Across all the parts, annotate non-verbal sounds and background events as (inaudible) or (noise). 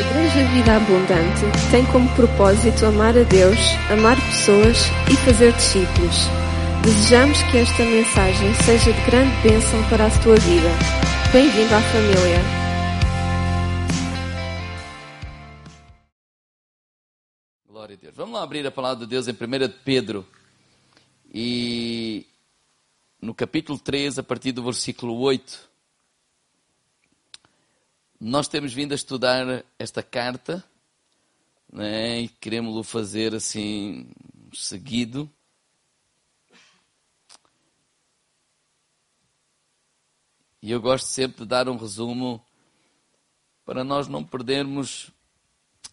Igreja Vida Abundante tem como propósito amar a Deus, amar pessoas e fazer discípulos. Desejamos que esta mensagem seja de grande bênção para a tua vida. Bem-vindo à família. Glória a Deus. Vamos lá abrir a palavra de Deus em 1 Pedro. E no capítulo 3, a partir do versículo 8. Nós temos vindo a estudar esta carta né, e queremos-lo fazer assim seguido. E eu gosto sempre de dar um resumo para nós não perdermos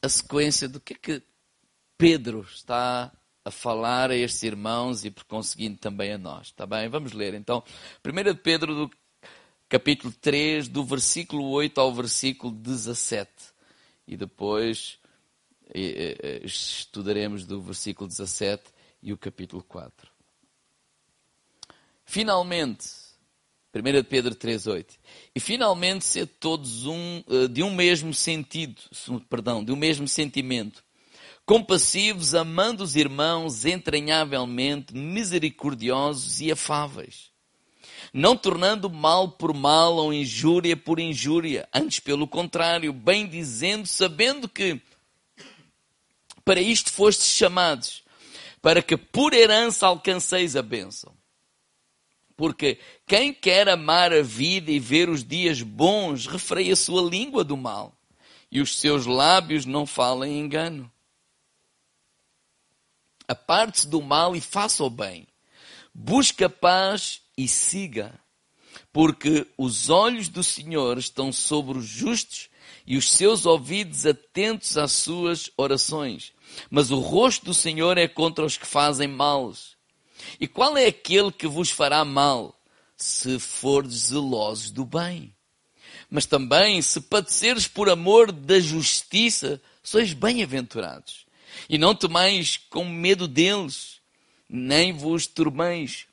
a sequência do que é que Pedro está a falar a estes irmãos e por conseguinte também a nós. Está bem? Vamos ler então. 1 Pedro do capítulo 3, do versículo 8 ao versículo 17. E depois estudaremos do versículo 17 e o capítulo 4. Finalmente, 1 Pedro 8. E finalmente ser todos um, eh, de um mesmo sentido, perdão, de um mesmo sentimento, compassivos, amando os irmãos entranhavelmente, misericordiosos e afáveis não tornando mal por mal ou injúria por injúria, antes pelo contrário, bem dizendo, sabendo que para isto fostes chamados, para que por herança alcanceis a bênção. Porque quem quer amar a vida e ver os dias bons, refreia a sua língua do mal, e os seus lábios não falem engano. Aparte-se do mal e faça o bem. Busca paz e siga, porque os olhos do Senhor estão sobre os justos e os seus ouvidos atentos às suas orações. Mas o rosto do Senhor é contra os que fazem males. E qual é aquele que vos fará mal, se fordes zelosos do bem? Mas também, se padeceres por amor da justiça, sois bem-aventurados. E não temais com medo deles, nem vos turmeis,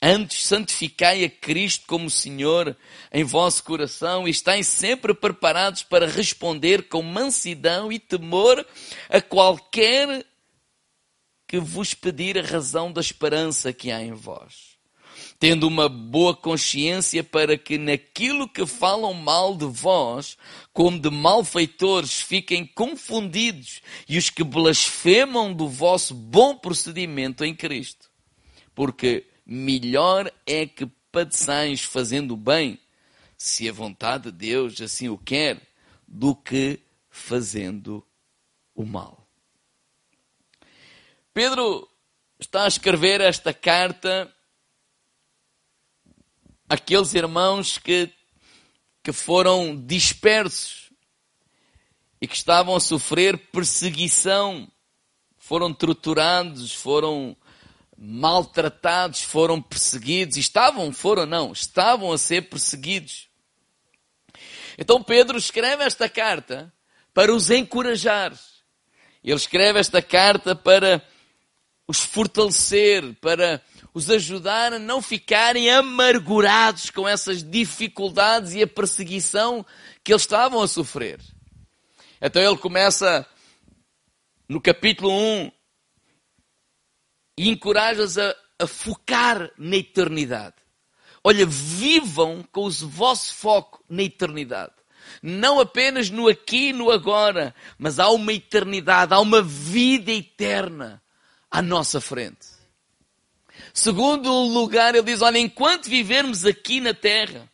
Antes, santificai a Cristo como Senhor em vosso coração e estáis sempre preparados para responder com mansidão e temor a qualquer que vos pedir a razão da esperança que há em vós. Tendo uma boa consciência para que naquilo que falam mal de vós, como de malfeitores, fiquem confundidos e os que blasfemam do vosso bom procedimento em Cristo. Porque melhor é que padeçais fazendo bem, se a vontade de Deus assim o quer, do que fazendo o mal. Pedro está a escrever esta carta àqueles irmãos que, que foram dispersos e que estavam a sofrer perseguição, foram torturados, foram maltratados, foram perseguidos, estavam, foram não, estavam a ser perseguidos. Então Pedro escreve esta carta para os encorajar. Ele escreve esta carta para os fortalecer, para os ajudar a não ficarem amargurados com essas dificuldades e a perseguição que eles estavam a sofrer. Então ele começa no capítulo 1 e encorajas a, a focar na eternidade. Olha, vivam com o vosso foco na eternidade. Não apenas no aqui e no agora, mas há uma eternidade, há uma vida eterna à nossa frente. Segundo lugar, ele diz: olha, enquanto vivermos aqui na terra,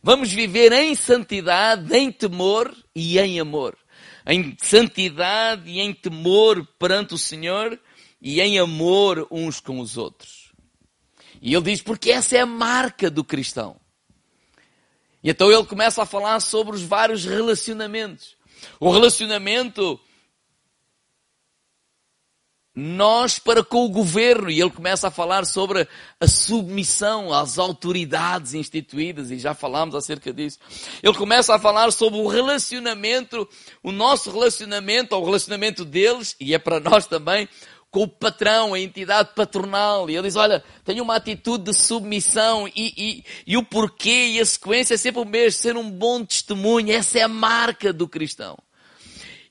vamos viver em santidade, em temor e em amor. Em santidade e em temor perante o Senhor e em amor uns com os outros. E ele diz, porque essa é a marca do cristão. E então ele começa a falar sobre os vários relacionamentos. O relacionamento nós para com o governo. E ele começa a falar sobre a submissão às autoridades instituídas, e já falámos acerca disso. Ele começa a falar sobre o relacionamento, o nosso relacionamento, ou o relacionamento deles, e é para nós também, com o patrão, a entidade patronal. E ele diz, olha, tenha uma atitude de submissão e, e, e o porquê e a sequência é sempre o mesmo, ser um bom testemunho. Essa é a marca do cristão.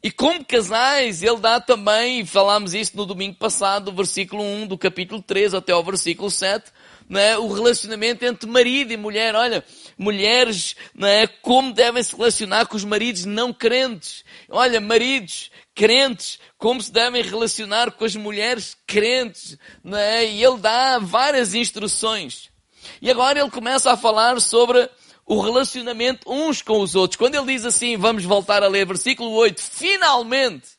E como casais, ele dá também, falámos isso no domingo passado, do versículo 1 do capítulo 3 até ao versículo 7, é? o relacionamento entre marido e mulher. Olha, mulheres, é? como devem se relacionar com os maridos não crentes. Olha, maridos crentes, como se devem relacionar com as mulheres crentes. É? E ele dá várias instruções. E agora ele começa a falar sobre o relacionamento uns com os outros. Quando ele diz assim, vamos voltar a ler versículo 8, finalmente,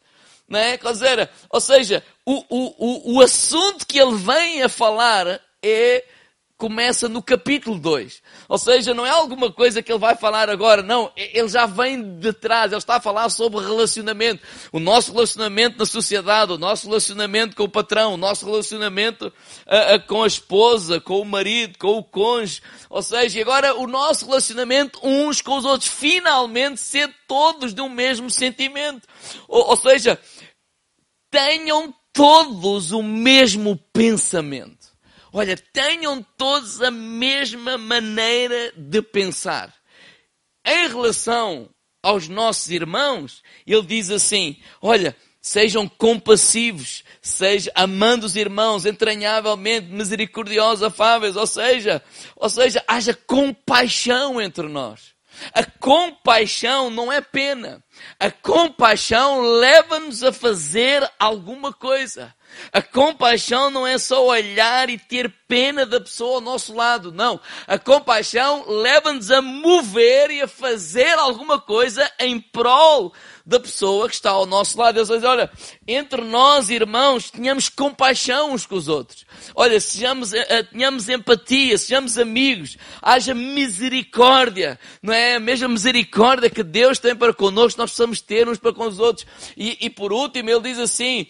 não é? Ou seja, o, o, o, o assunto que ele vem a falar é começa no capítulo 2. Ou seja, não é alguma coisa que ele vai falar agora, não. Ele já vem de trás, ele está a falar sobre relacionamento. O nosso relacionamento na sociedade, o nosso relacionamento com o patrão, o nosso relacionamento com a esposa, com o marido, com o cônjuge. Ou seja, agora o nosso relacionamento uns com os outros, finalmente ser todos de um mesmo sentimento. ou, ou seja, tenham todos o mesmo pensamento. Olha, tenham todos a mesma maneira de pensar. Em relação aos nossos irmãos, ele diz assim: olha, sejam compassivos, seja amando os irmãos entranhavelmente, misericordiosos, afáveis, ou seja, ou seja, haja compaixão entre nós. A compaixão não é pena. A compaixão leva-nos a fazer alguma coisa. A compaixão não é só olhar e ter pena da pessoa ao nosso lado, não. A compaixão leva-nos a mover e a fazer alguma coisa em prol da pessoa que está ao nosso lado. Deus diz, olha, entre nós, irmãos, tenhamos compaixão uns com os outros. Olha, sejamos, uh, tenhamos empatia, sejamos amigos, haja misericórdia, não é? A mesma misericórdia que Deus tem para connosco, nós precisamos ter uns para com os outros. E, e por último, ele diz assim,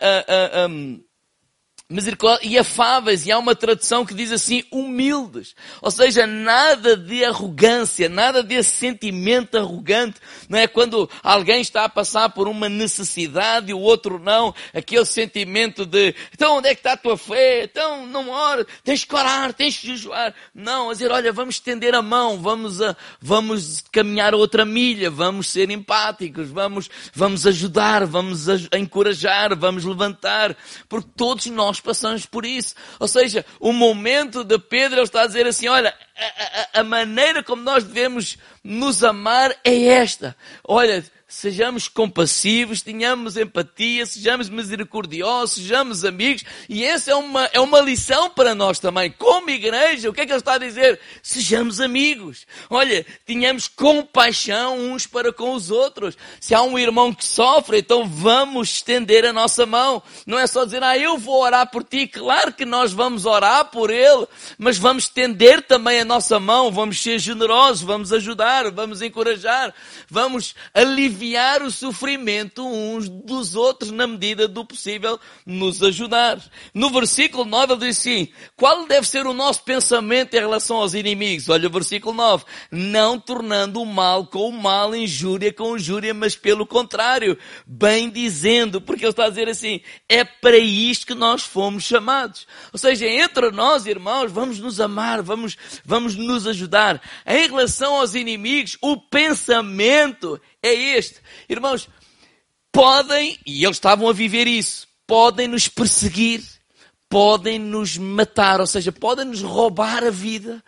uh, uh, um, misericórdia e afáveis, e há uma tradução que diz assim, humildes. Ou seja, nada de arrogância, nada desse sentimento arrogante, não é? Quando alguém está a passar por uma necessidade e o outro não, aquele sentimento de, então onde é que está a tua fé? Então não ora, tens que orar, tens que jejuar. Não, a dizer, olha, vamos estender a mão, vamos a, vamos caminhar outra milha, vamos ser empáticos, vamos, vamos ajudar, vamos a, a encorajar, vamos levantar, porque todos nós nós passamos por isso. Ou seja, o momento de Pedro, ele está a dizer assim, olha, a, maneira como nós devemos nos amar é esta. Olha, sejamos compassivos, tenhamos empatia, sejamos misericordiosos, sejamos amigos. E essa é uma, é uma lição para nós também. Como igreja, o que é que ele está a dizer? Sejamos amigos. Olha, tenhamos compaixão uns para com os outros. Se há um irmão que sofre, então vamos estender a nossa mão. Não é só dizer, ah, eu vou orar por ti. Claro que nós vamos orar por ele, mas vamos estender também a nossa mão, vamos ser generosos, vamos ajudar, vamos encorajar, vamos aliviar o sofrimento uns dos outros na medida do possível nos ajudar. No versículo 9 ele diz assim, qual deve ser o nosso pensamento em relação aos inimigos? Olha o versículo 9, não tornando o mal com o mal, injúria com injúria, mas pelo contrário, bem dizendo, porque ele está a dizer assim, é para isto que nós fomos chamados. Ou seja, entre nós, irmãos, vamos nos amar, vamos, vamos nos ajudar. Em relação aos inimigos, o pensamento é este. Irmãos, podem, e eles estavam a viver isso, podem nos perseguir, podem nos matar, ou seja, podem nos roubar a vida,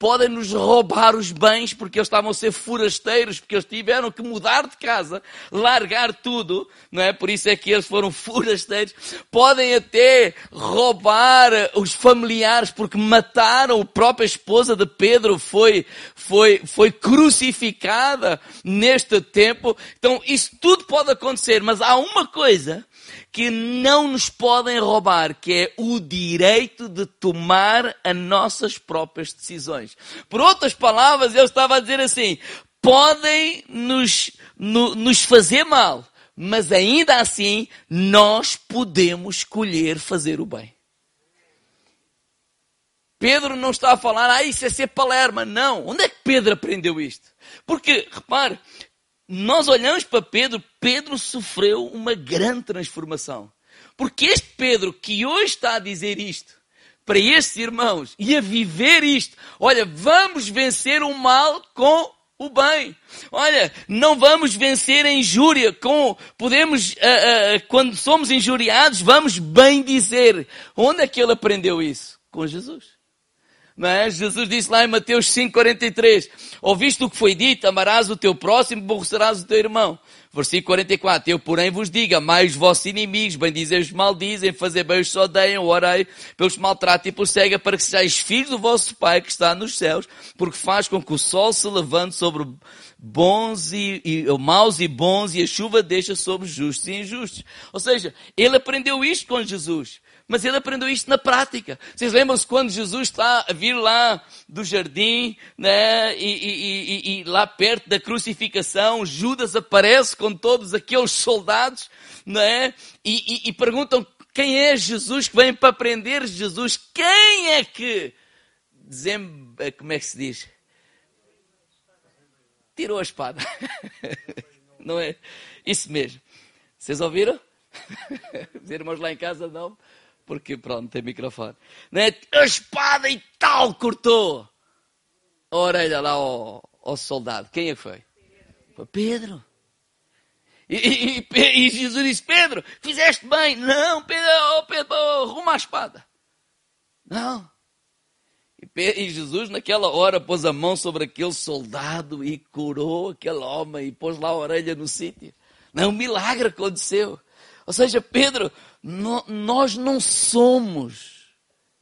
podem nos roubar os bens, porque eles estavam a ser forasteiros, porque eles tiveram que mudar de casa, largar tudo, não é? Por isso é que eles foram (laughs) forasteiros. Podem até roubar os familiares, porque mataram a própria esposa de Pedro, foi, foi, foi crucificada neste tempo. Então, isso tudo pode acontecer, mas há uma coisa que não nos podem roubar, que é o direito de tomar as nossas próprias decisões. Por outras palavras, ele estava a dizer assim, podem nos, no, nos fazer mal, mas ainda assim nós podemos escolher fazer o bem. Pedro não está a falar, ah, isso é ser palerma. Não. Onde é que Pedro aprendeu isto? Porque, repare, nós olhamos para Pedro, Pedro sofreu uma grande transformação. Porque este Pedro que hoje está a dizer isto, para estes irmãos, e a viver isto, olha, vamos vencer o mal com o bem. Olha, não vamos vencer a injúria com, podemos, uh, uh, quando somos injuriados, vamos bem dizer. Onde é que ele aprendeu isso? Com Jesus. Não é? Jesus disse lá em Mateus 5,43, ouviste o que foi dito, amarás o teu próximo, aborrecerás o teu irmão. Versículo 44. Eu, porém, vos digo, amai os vossos inimigos, bendizem os maldizem, fazer bem os odeiam, orei pelos maltratos e pelos cega, para que sejais filhos do vosso Pai que está nos céus, porque faz com que o sol se levante sobre bons e, e maus e bons, e a chuva deixa sobre justos e injustos. Ou seja, ele aprendeu isto com Jesus. Mas ele aprendeu isto na prática. Vocês lembram-se quando Jesus está a vir lá do jardim, né? E, e, e, e, lá perto da crucificação, Judas aparece com todos aqueles soldados, né? E, perguntam quem é Jesus que vem para prender Jesus? Quem é que, dizem, como é que se diz? Tirou a espada. (laughs) Não é? Isso mesmo. Vocês ouviram? (laughs) Os irmãos lá em casa não porque pronto, tem microfone. Né? A espada e tal cortou a orelha lá ao, ao soldado. Quem é que foi? Foi Pedro. E, e, e, Jesus disse: Pedro, fizeste bem. Não, Pedro, oh, Pedro arruma a espada. Não. E, Jesus, naquela hora, pôs a mão sobre aquele soldado e curou aquele homem e pôs lá a orelha no sítio. Não, um milagre aconteceu. Ou seja, Pedro, no, nós não somos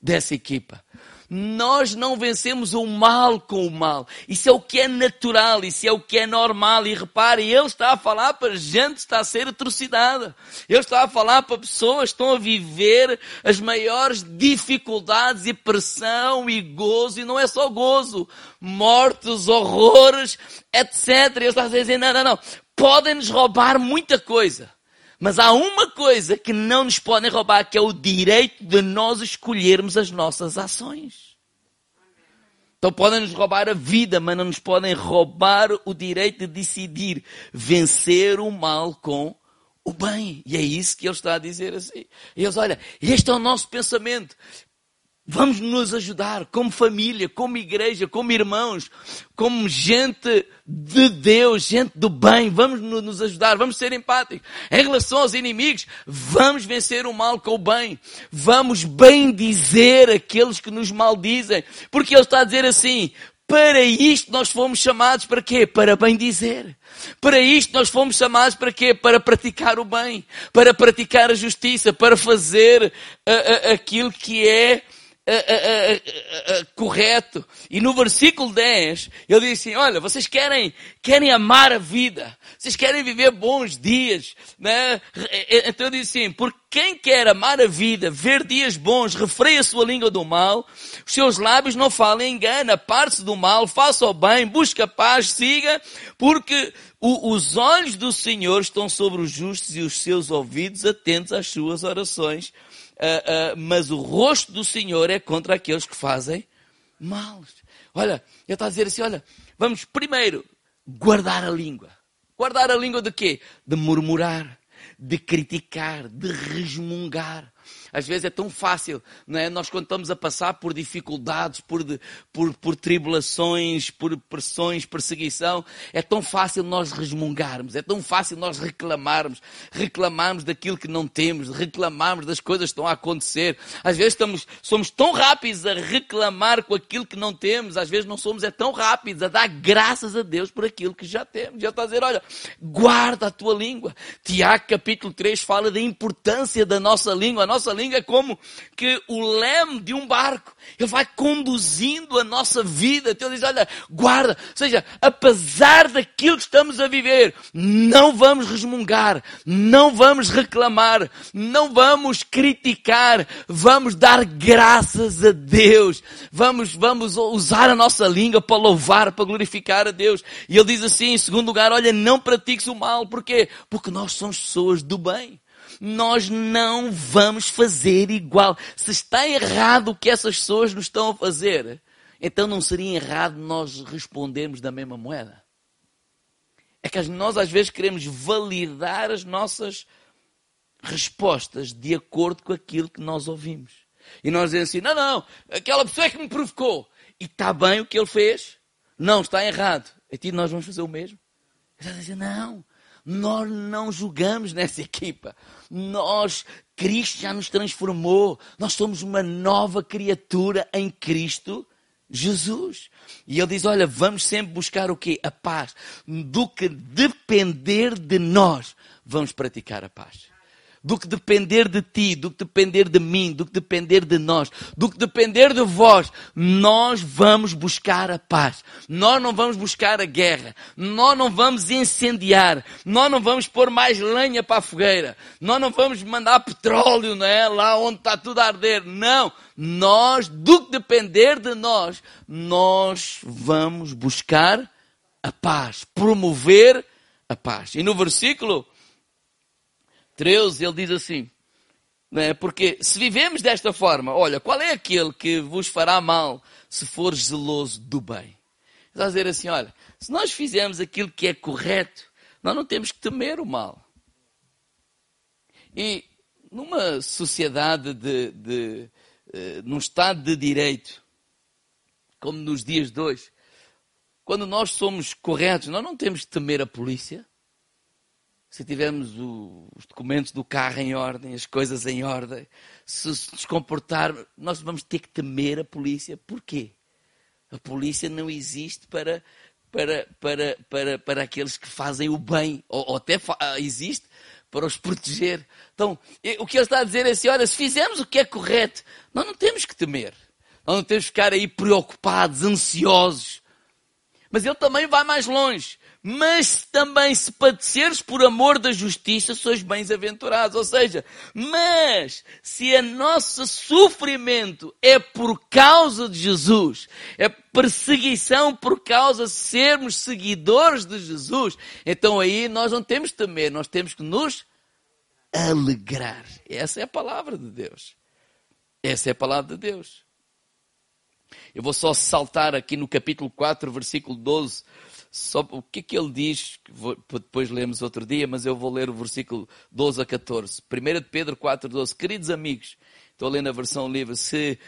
dessa equipa. Nós não vencemos o mal com o mal. Isso é o que é natural, isso é o que é normal. E repare, ele está a falar para gente que está a ser atrocidada. Ele está a falar para pessoas que estão a viver as maiores dificuldades e pressão e gozo. E não é só gozo. Mortes, horrores, etc. Ele está a dizer, não, não, não. Podem-nos roubar muita coisa. Mas há uma coisa que não nos podem roubar, que é o direito de nós escolhermos as nossas ações. Então podem nos roubar a vida, mas não nos podem roubar o direito de decidir vencer o mal com o bem. E é isso que ele está a dizer assim. E eles, olha, este é o nosso pensamento. Vamos nos ajudar como família, como igreja, como irmãos, como gente de Deus, gente do bem. Vamos nos ajudar, vamos ser empáticos. Em relação aos inimigos, vamos vencer o mal com o bem. Vamos bem dizer aqueles que nos maldizem. Porque ele está a dizer assim, para isto nós fomos chamados para quê? Para bem dizer. Para isto nós fomos chamados para quê? Para praticar o bem, para praticar a justiça, para fazer uh, uh, aquilo que é uh, uh, correto. E no versículo 10, ele diz assim, olha, vocês querem, querem amar a vida, vocês querem viver bons dias, né? Então ele diz assim, porque quem quer amar a vida, ver dias bons, refreia a sua língua do mal, os seus lábios não falem engano, parte-se do mal, faça o bem, busca paz, siga, porque o, os olhos do Senhor estão sobre os justos e os seus ouvidos atentos às suas orações uh, uh, mas o rosto do Senhor é contra aqueles que fazem mal. Olha, ele está a dizer assim: olha, vamos primeiro guardar a língua. Guardar a língua de quê? De murmurar, de criticar, de resmungar. Às vezes é tão fácil, não é? Nós quando estamos a passar por dificuldades, por, por, por tribulações, por pressões, perseguição, é tão fácil nós resmungarmos, é tão fácil nós reclamarmos, reclamarmos daquilo que não temos, reclamarmos das coisas que estão a acontecer. Às vezes estamos, somos tão rápidos a reclamar com aquilo que não temos, às vezes não somos é tão rápidos a dar graças a Deus por aquilo que já temos. Já está a dizer, olha, guarda a tua língua. Tiago capítulo 3 fala da importância da nossa língua. A nossa língua é como que o leme de um barco. Ele vai conduzindo a nossa vida. Então ele diz, olha, guarda. Ou seja, apesar daquilo que estamos a viver, não vamos resmungar, não vamos reclamar, não vamos criticar, vamos dar graças a Deus. Vamos, vamos usar a nossa língua para louvar, para glorificar a Deus. E ele diz assim, em segundo lugar, olha, não pratiques o mal. Porquê? Porque nós somos pessoas do bem nós não vamos fazer igual. Se está errado o que essas pessoas nos estão a fazer, então não seria errado nós respondermos da mesma moeda. É que nós às vezes queremos validar as nossas respostas de acordo com aquilo que nós ouvimos. E nós dizemos assim: não, não, aquela pessoa é que me provocou. E está bem o que ele fez? Não, está errado. E nós vamos fazer o mesmo? Ele está dizendo, não, nós não julgamos nessa equipa. Nós, Cristo já nos transformou. Nós somos uma nova criatura em Cristo Jesus. E ele diz: Olha, vamos sempre buscar o quê? A paz. Do que depender de nós, vamos praticar a paz do que depender de ti, do que depender de mim, do que depender de nós, do que depender de vós, nós vamos buscar a paz. Nós não vamos buscar a guerra. Nós não vamos incendiar. Nós não vamos pôr mais lenha para a fogueira. Nós não vamos mandar petróleo, não é? Lá onde está tudo a arder. Não. Nós, do que depender de nós, nós vamos buscar a paz, promover a paz. E no versículo 13, ele diz assim, né? porque se vivemos desta forma, olha, qual é aquele que vos fará mal se for zeloso do bem? Está a dizer assim, olha, se nós fizermos aquilo que é correto, nós não temos que temer o mal. E numa sociedade de, de uh, num estado de direito, como nos dias de hoje, quando nós somos corretos, nós não temos que temer a polícia se tivermos o, os documentos do carro em ordem, as coisas em ordem, se nos comportar, nós vamos ter que temer a polícia. Porquê? A polícia não existe para, para, para, para, para aqueles que fazem o bem, ou, ou até ah, existe para os proteger. Então, o que ele está a dizer é assim: olha, se fizermos o que é correto, nós não temos que temer. Nós não temos que ficar aí preocupados, ansiosos. Mas ele também vai mais longe mas também se padeceres por amor da justiça, sois bens-aventurados. Ou seja, mas se a nosso sofrimento é por causa de Jesus, é perseguição por causa de sermos seguidores de Jesus, então aí nós não temos que temer, nós temos que nos alegrar. Essa é a palavra de Deus. Essa é a palavra de Deus. Eu vou só saltar aqui no capítulo 4, versículo 12 só, o que é que ele diz, depois lemos outro dia, mas eu vou ler o versículo 12 a 14. 1 de Pedro 4, 12. Queridos amigos, estou a ler na versão livre, se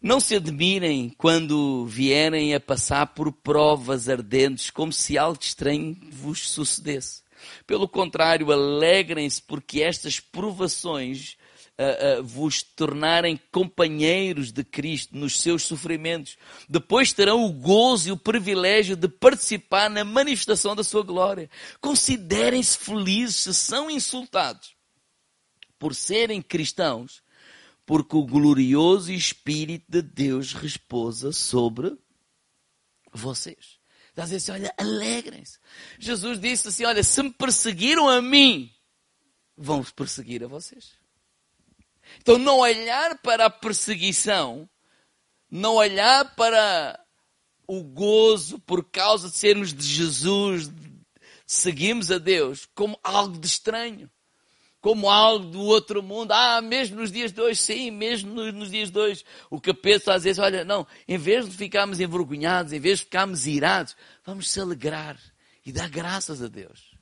não se admirem quando vierem a passar por provas ardentes, como se algo estranho vos sucedesse. Pelo contrário, alegrem-se porque estas provações uh, vos tornarem companheiros de Cristo nos seus sofrimentos. Depois terão o gozo e o privilégio de participar na manifestação da sua glória. Considerem-se felizes se são insultados por serem cristãos, porque o glorioso Espírito de Deus repousa sobre vocês. A dizer assim, olha, alegrem-se. Jesus disse assim, olha, se me perseguiram a mim, vão perseguir a vocês. Então, não olhar para a perseguição, não olhar para o gozo por causa de sermos de Jesus, seguimos a Deus, como algo de estranho, como algo do outro mundo. Ah, mesmo nos dias de hoje, sim, mesmo nos, dias de hoje, o capeta às vezes, olha, não, em vez de ficarmos envergonhados, em vez de ficarmos irados, vamos se alegrar e dar graças a Deus.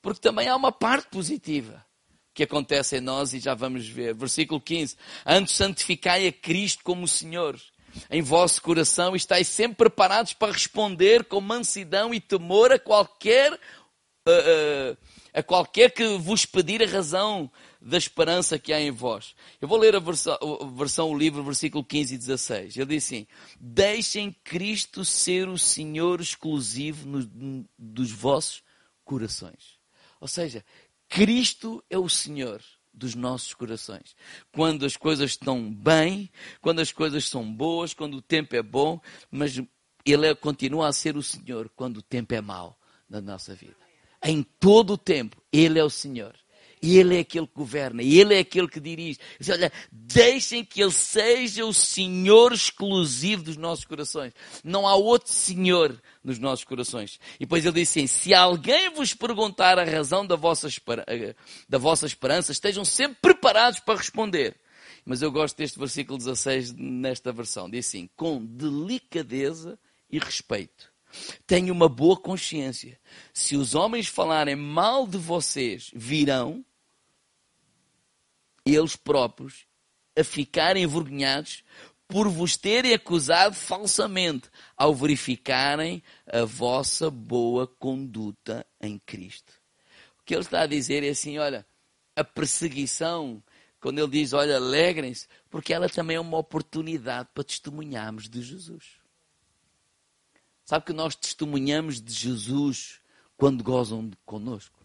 Porque também há uma parte positiva que acontece em nós e já vamos ver. Versículo 15. Antes santificai a Cristo como Senhor em vosso coração e estáis sempre preparados para responder com mansidão e temor a qualquer, uh, a qualquer que vos pedir a razão da esperança que há em vós. Eu vou ler a versão, a versão o livro, versículo 15 e 16. Ele diz assim: Deixem Cristo ser o Senhor exclusivo no, dos vossos corações. Ou seja, Cristo é o Senhor dos nossos corações. Quando as coisas estão bem, quando as coisas são boas, quando o tempo é bom, mas Ele é, continua a ser o Senhor quando o tempo é mau na nossa vida. Em todo o tempo, Ele é o Senhor. E Ele é aquele que governa, e Ele é aquele que dirige. Diz, olha, deixem que Ele seja o Senhor exclusivo dos nossos corações. Não há outro Senhor nos nossos corações. E depois Ele diz assim: se alguém vos perguntar a razão da vossa, da vossa esperança, estejam sempre preparados para responder. Mas eu gosto deste versículo 16 nesta versão. Diz assim: com delicadeza e respeito. Tenho uma boa consciência. Se os homens falarem mal de vocês, virão eles próprios a ficarem envergonhados por vos terem acusado falsamente, ao verificarem a vossa boa conduta em Cristo. O que ele está a dizer é assim: olha, a perseguição, quando ele diz, olha, alegrem-se, porque ela também é uma oportunidade para testemunharmos de Jesus. Sabe que nós testemunhamos de Jesus quando gozam conosco?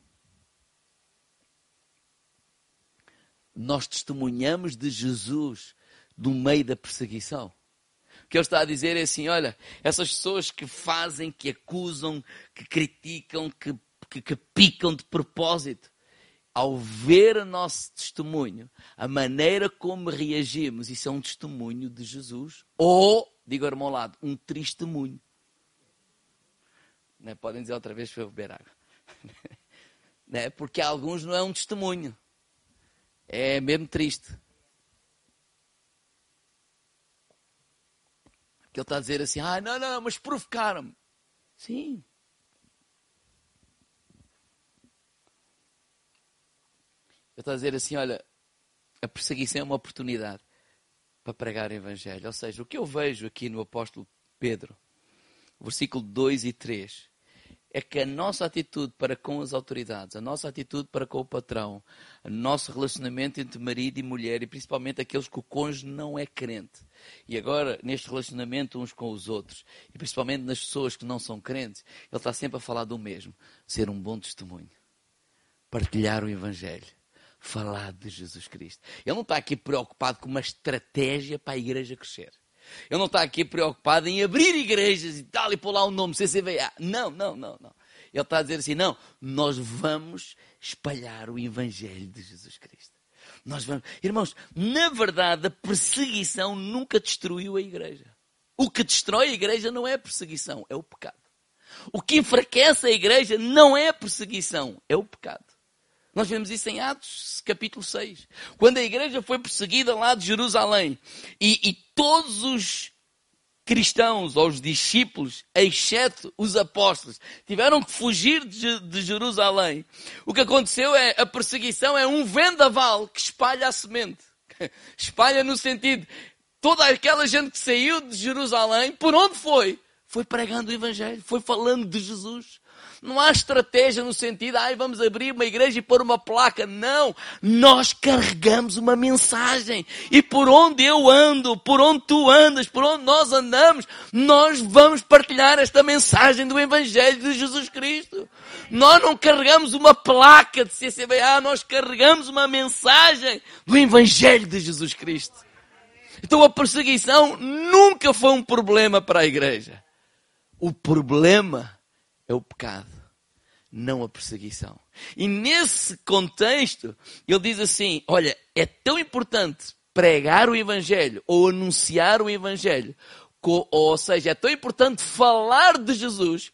Nós testemunhamos de Jesus no meio da perseguição. O que ele está a dizer é assim: olha, essas pessoas que fazem, que acusam, que criticam, que, que, que picam de propósito, ao ver o nosso testemunho, a maneira como reagimos, isso é um testemunho de Jesus, ou, digo ao lado, um testemunho. Né? Podem dizer outra vez para eu beber água. (laughs) né? Porque alguns não é um testemunho. É mesmo triste. Que ele está a dizer assim, ah, não, não, mas provocaram-me. Sim. Ele está a dizer assim, olha, a perseguição é uma oportunidade para pregar o Evangelho. Ou seja, o que eu vejo aqui no apóstolo Pedro, versículo 2 e 3, é que a nossa atitude para com as autoridades, a nossa atitude para com o patrão, o nosso relacionamento entre marido e mulher, e principalmente aqueles que o cônjuge não é crente, e agora neste relacionamento uns com os outros, e principalmente nas pessoas que não são crentes, ele está sempre a falar do mesmo: ser um bom testemunho, partilhar o Evangelho, falar de Jesus Cristo. Ele não está aqui preocupado com uma estratégia para a igreja crescer. Ele não está aqui preocupado em abrir igrejas e tal, e pôr lá o nome CCVA. Não, não, não, não. Ele está a dizer assim: não, nós vamos espalhar o Evangelho de Jesus Cristo. Nós vamos. Irmãos, na verdade, a perseguição nunca destruiu a igreja. O que destrói a igreja não é a perseguição, é o pecado. O que enfraquece a igreja não é a perseguição, é o pecado. Nós vemos isso em Atos, capítulo 6. Quando a igreja foi perseguida lá de Jerusalém e, e todos os cristãos ou os discípulos, exceto os apóstolos, tiveram que fugir de, de, Jerusalém. O que aconteceu é a perseguição é um vendaval que espalha a semente. (laughs) Espalha no sentido, toda aquela gente que saiu de Jerusalém, por onde foi? Foi pregando o Evangelho, foi falando de Jesus. Não há estratégia no sentido, ai, vamos abrir uma igreja e pôr uma placa. Não. Nós carregamos uma mensagem. E por onde eu ando, por onde tu andas, por onde nós andamos, nós vamos partilhar esta mensagem do Evangelho de Jesus Cristo. Nós não carregamos uma placa de CCBA, nós carregamos uma mensagem do Evangelho de Jesus Cristo. Então a perseguição nunca foi um problema para a igreja. O problema é o pecado, não a perseguição. E nesse contexto, ele diz assim: olha, é tão importante pregar o Evangelho ou anunciar o Evangelho, ou seja, é tão importante falar de Jesus,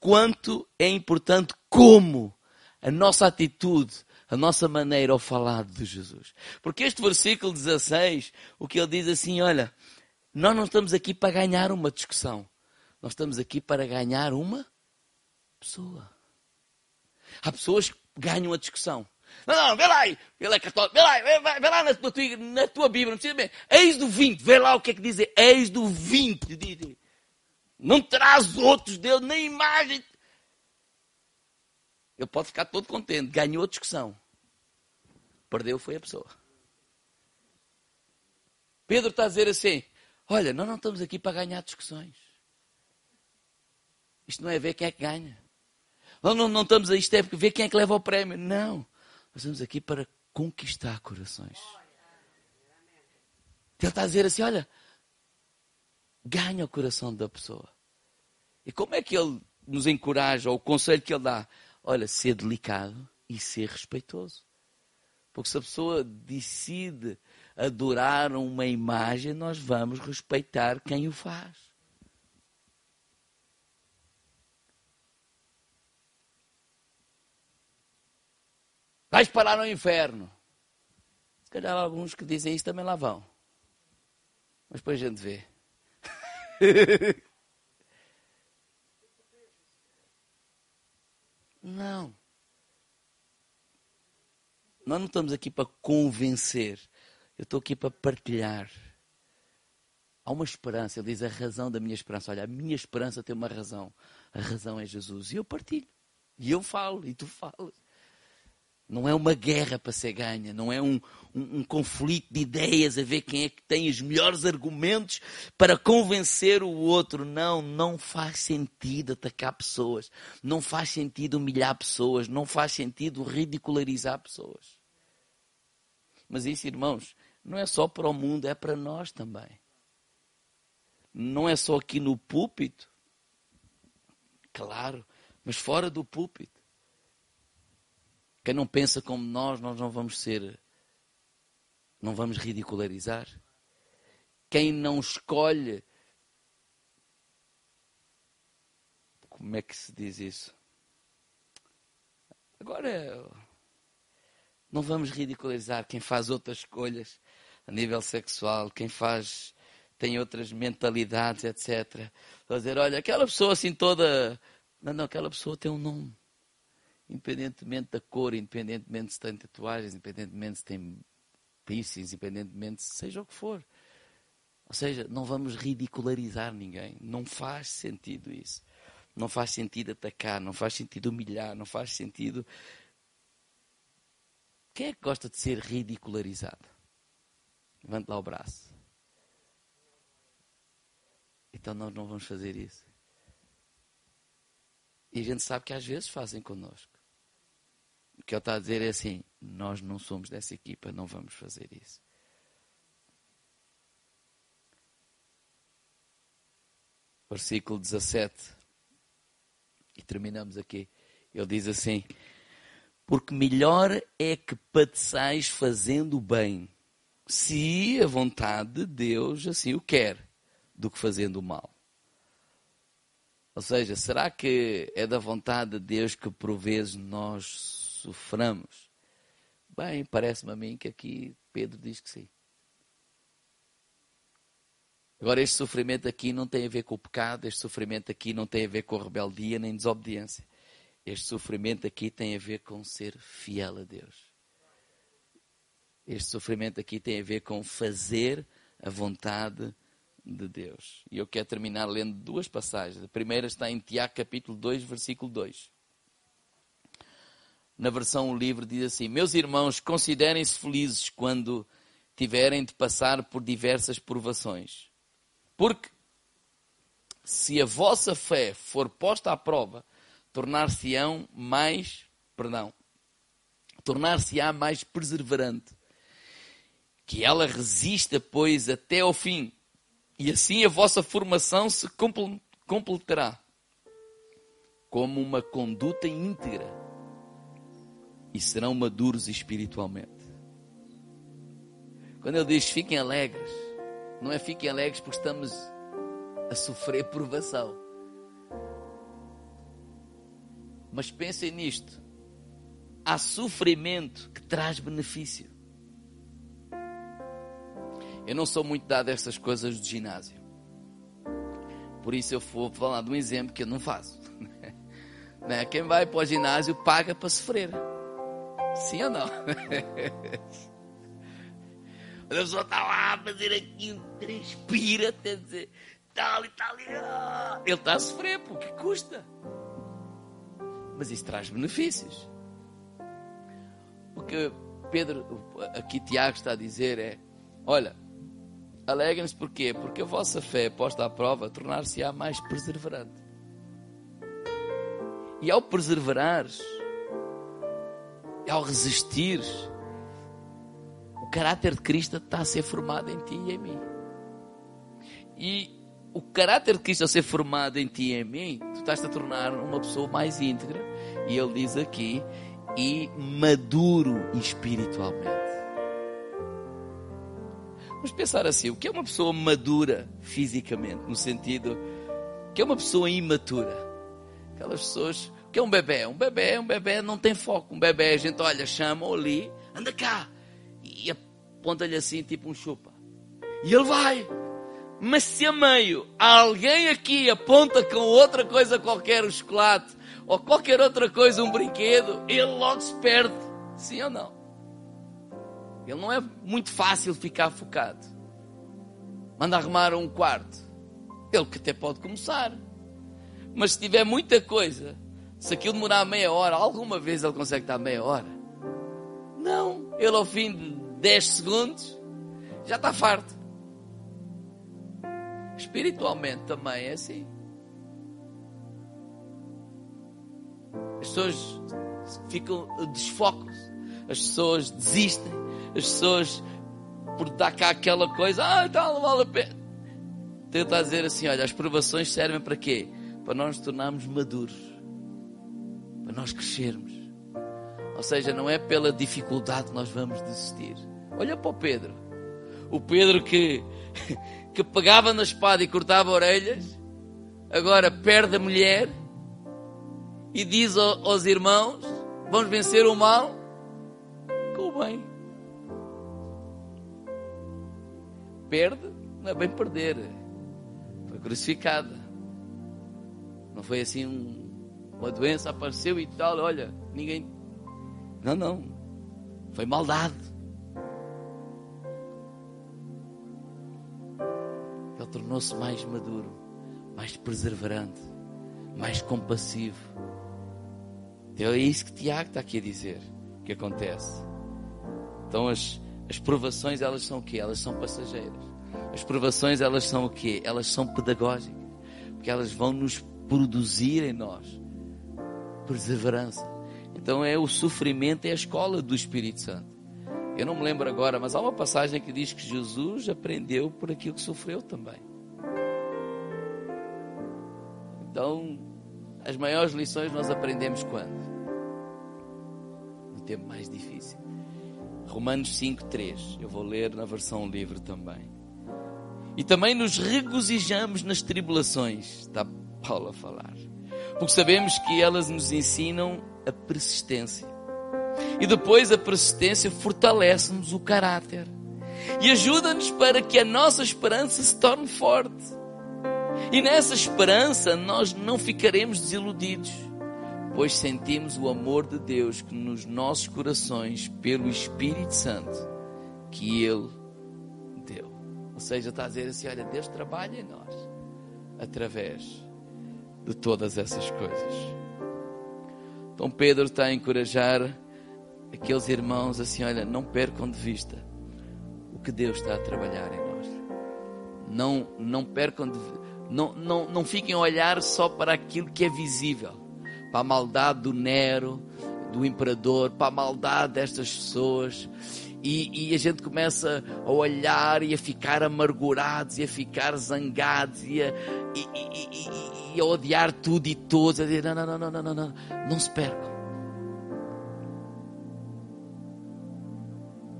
quanto é importante como a nossa atitude, a nossa maneira ao falar de Jesus. Porque este versículo 16, o que ele diz assim, olha, nós não estamos aqui para ganhar uma discussão. Nós estamos aqui para ganhar uma. Há pessoas que ganham a discussão. Não, não, vê lá aí, vê lá católico, vê lá, vê, vê lá na tua, na tua Bíblia, não precisa ver. Eis do 20, vê lá o que é que diz, eis do 20, diz. Não traz outros Deus, nem imagem. Ele pode ficar todo contente, ganhou a discussão. Perdeu foi a pessoa. Pedro está a dizer assim: olha, nós não estamos aqui para ganhar discussões. Isto não é ver quem é que ganha. Nós não, não estamos a isto é ver quem é que leva o prémio. Não. Nós estamos aqui para conquistar corações. Ele está a dizer assim: olha, ganha o coração da pessoa. E como é que ele nos encoraja, ou o conselho que ele dá? Olha, ser delicado e ser respeitoso. Porque se a pessoa decide adorar uma imagem, nós vamos respeitar quem o faz. Vais parar no inferno. Se calhar alguns que dizem isso também lá vão. Mas depois a gente vê. (laughs) não. Nós não estamos aqui para convencer. Eu estou aqui para partilhar. Há uma esperança. Ele diz a razão da minha esperança. Olha, a minha esperança tem uma razão. A razão é Jesus. E eu partilho. E eu falo. E tu falas. Não é uma guerra para ser ganha, não é um, um, um, conflito de ideias a ver quem é que tem os melhores argumentos para convencer o outro. Não, não faz sentido atacar pessoas, não faz sentido humilhar pessoas, não faz sentido ridicularizar pessoas. Mas isso, irmãos, não é só para o mundo, é para nós também. Não é só aqui no púlpito, claro, mas fora do púlpito. Quem não pensa como nós, nós não vamos ser, não vamos ridicularizar. Quem não escolhe, como é que se diz isso? Agora, não vamos ridicularizar quem faz outras escolhas a nível sexual, quem faz tem outras mentalidades, etc. Vou dizer, olha, aquela pessoa assim toda. Não, não, aquela pessoa tem um nome independentemente da cor, independentemente se tem tatuagens, independentemente se tem piercings, independentemente seja o que for. Ou seja, não vamos ridicularizar ninguém. Não faz sentido isso. Não faz sentido atacar, não faz sentido humilhar, não faz sentido. Quem é que gosta de ser ridicularizado? Levante lá o braço. Então nós não vamos fazer isso. E a gente sabe que às vezes fazem connosco. Que ele está a dizer é assim: nós não somos dessa equipa, não vamos fazer isso. Versículo 17. E terminamos aqui. Ele diz assim: Porque melhor é que padeçais fazendo o bem, se a vontade de Deus assim o quer, do que fazendo o mal. Ou seja, será que é da vontade de Deus que por vezes nós soframos? Bem, parece-me a mim que aqui Pedro diz que sim. Agora, este sofrimento aqui não tem a ver com o pecado, este sofrimento aqui não tem a ver com rebeldia nem desobediência. Este sofrimento aqui tem a ver com ser fiel a Deus. Este sofrimento aqui tem a ver com fazer a vontade de Deus. E eu quero terminar lendo duas passagens. A primeira está em Tiago capítulo 2, versículo 2 na versão livre, diz assim: Meus irmãos, considerem-se felizes quando tiverem de passar por diversas provações. Porque se a vossa fé for posta à prova, tornar-se-ão mais, perdão, tornar-se-á mais perseverante. Que ela resista, pois, até ao fim. E assim a vossa formação se completará como uma conduta íntegra e serão maduros espiritualmente. Quando ele diz fiquem alegres, não é fiquem alegres porque estamos a sofrer (laughs) provação. Mas pensem nisto: há sofrimento que traz benefício. Eu não sou muito dado a essas coisas do ginásio. Por isso eu vou falar de um exemplo que eu não faço. (laughs) Né? Quem vai para o ginásio paga para sofrer. Sim ou não? A pessoa está lá a fazer aquilo, transpira, até dizer, tal e tal. Ele está a sofrer, porque custa. Mas isso traz benefícios. O que Pedro, aqui Tiago está a dizer é: olha, alegrem-se porquê? Porque a vossa fé posta à prova tornar-se-á mais perseverante. E ao perseverares, ao resistir, o caráter de Cristo está a ser formado em ti e em mim. E o caráter de Cristo a ser formado em ti e em mim, tu estás a tornar uma pessoa mais íntegra. E ele diz aqui, e maduro espiritualmente. Vamos pensar assim: o que é uma pessoa madura fisicamente? No sentido que é uma pessoa imatura. Aquelas pessoas que é um bebê? Um bebê, um bebê não tem foco. Um bebê, a gente olha, chama ali, anda cá. E aponta-lhe assim, tipo um chupa. E ele vai. Mas se a meio alguém aqui aponta com outra coisa qualquer, o chocolate, ou qualquer outra coisa, um brinquedo, ele logo se perde. Sim ou não? Ele não é muito fácil ficar focado. manda arrumar um quarto. Ele que até pode começar. Mas se tiver muita coisa, se aquilo demorar meia hora, alguma vez ele consegue estar meia hora? Não. Ele ao fim de 10 segundos já está farto. Espiritualmente também é assim. As pessoas ficam, desfocam-se. As pessoas desistem. As pessoas, por dar cá aquela coisa, ah, tal, não vale a pena. Tenta dizer assim: olha, as provações servem para quê? Para nós nos tornarmos maduros. Nós crescermos. Ou seja, não é pela dificuldade que nós vamos desistir. Olha para o Pedro. O Pedro que, (laughs) que pegava na espada e cortava orelhas, agora perde a mulher e diz aos irmãos: Vamos vencer o mal com o bem. Perde, não é bem perder. Foi crucificada. Não foi assim um, uma doença apareceu e tal, olha, ninguém. Não, não. Foi maldade. Ele tornou-se mais maduro, mais perseverante, mais compassivo então é isso que Tiago está aqui a dizer que acontece. Então as, as provações elas são o quê? Elas são passageiras. As provações elas são o quê? Elas são pedagógicas. Porque elas vão nos produzir em nós perseverança. Então é o sofrimento, é a escola do Espírito Santo. Eu não me lembro agora, mas há uma passagem que diz que Jesus aprendeu por aquilo que sofreu também. Então, as maiores lições nós aprendemos quando? No tempo mais difícil. Romanos 5:3. Eu vou ler na versão livre também. E também nos regozijamos nas tribulações, está Paulo a falar. Porque sabemos que elas nos ensinam a persistência. E depois a persistência fortalece-nos o caráter. E ajuda-nos para que a nossa esperança se torne forte. E nessa esperança nós não ficaremos desiludidos, pois sentimos o amor de Deus que nos nossos corações, pelo Espírito Santo, que Ele deu. Ou seja, está a dizer assim: olha, Deus trabalha em nós através de todas essas coisas. Então Pedro está a encorajar aqueles irmãos assim: olha, não percam de vista o que Deus está a trabalhar em nós. Não, não percam de não, não, não fiquem a olhar só para aquilo que é visível, para a maldade do Nero, do imperador, para a maldade destas pessoas. E, e, a gente começa a olhar e a ficar amargurados e a ficar zangados e a, e, e, a odiar tudo e todos, a dizer: não, não, não, não, não, não, não se percam.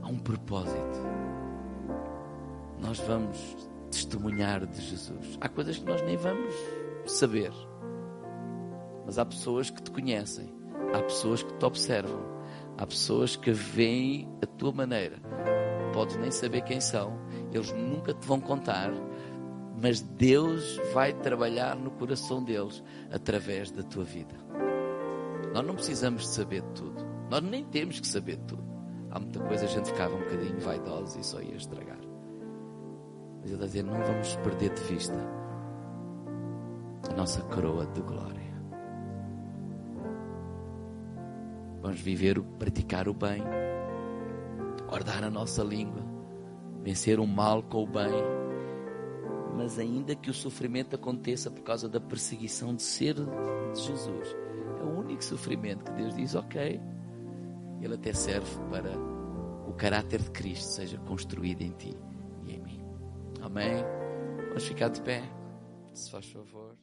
Há um propósito. Nós vamos testemunhar de Jesus. Há coisas que nós nem vamos saber, mas há pessoas que te conhecem, há pessoas que te observam, há pessoas que veem a tua maneira. Podes nem saber quem são, eles nunca te vão contar, mas Deus vai trabalhar no coração deles através da tua vida. Nós não precisamos de saber tudo, nós nem temos que saber tudo. Há muita coisa a gente ficava um bocadinho vaidosa e só ia estragar. Mas ele está a dizer: não vamos perder de vista a nossa coroa de glória. Vamos viver, praticar o bem, guardar a nossa língua, vencer o mal com o bem. Mas ainda que o sofrimento aconteça por causa da perseguição de ser de Jesus, é o único sofrimento que Deus diz: ok, ele até serve para o caráter de Cristo seja construído em ti. Amém? Vamos ficar de pé, se faz favor.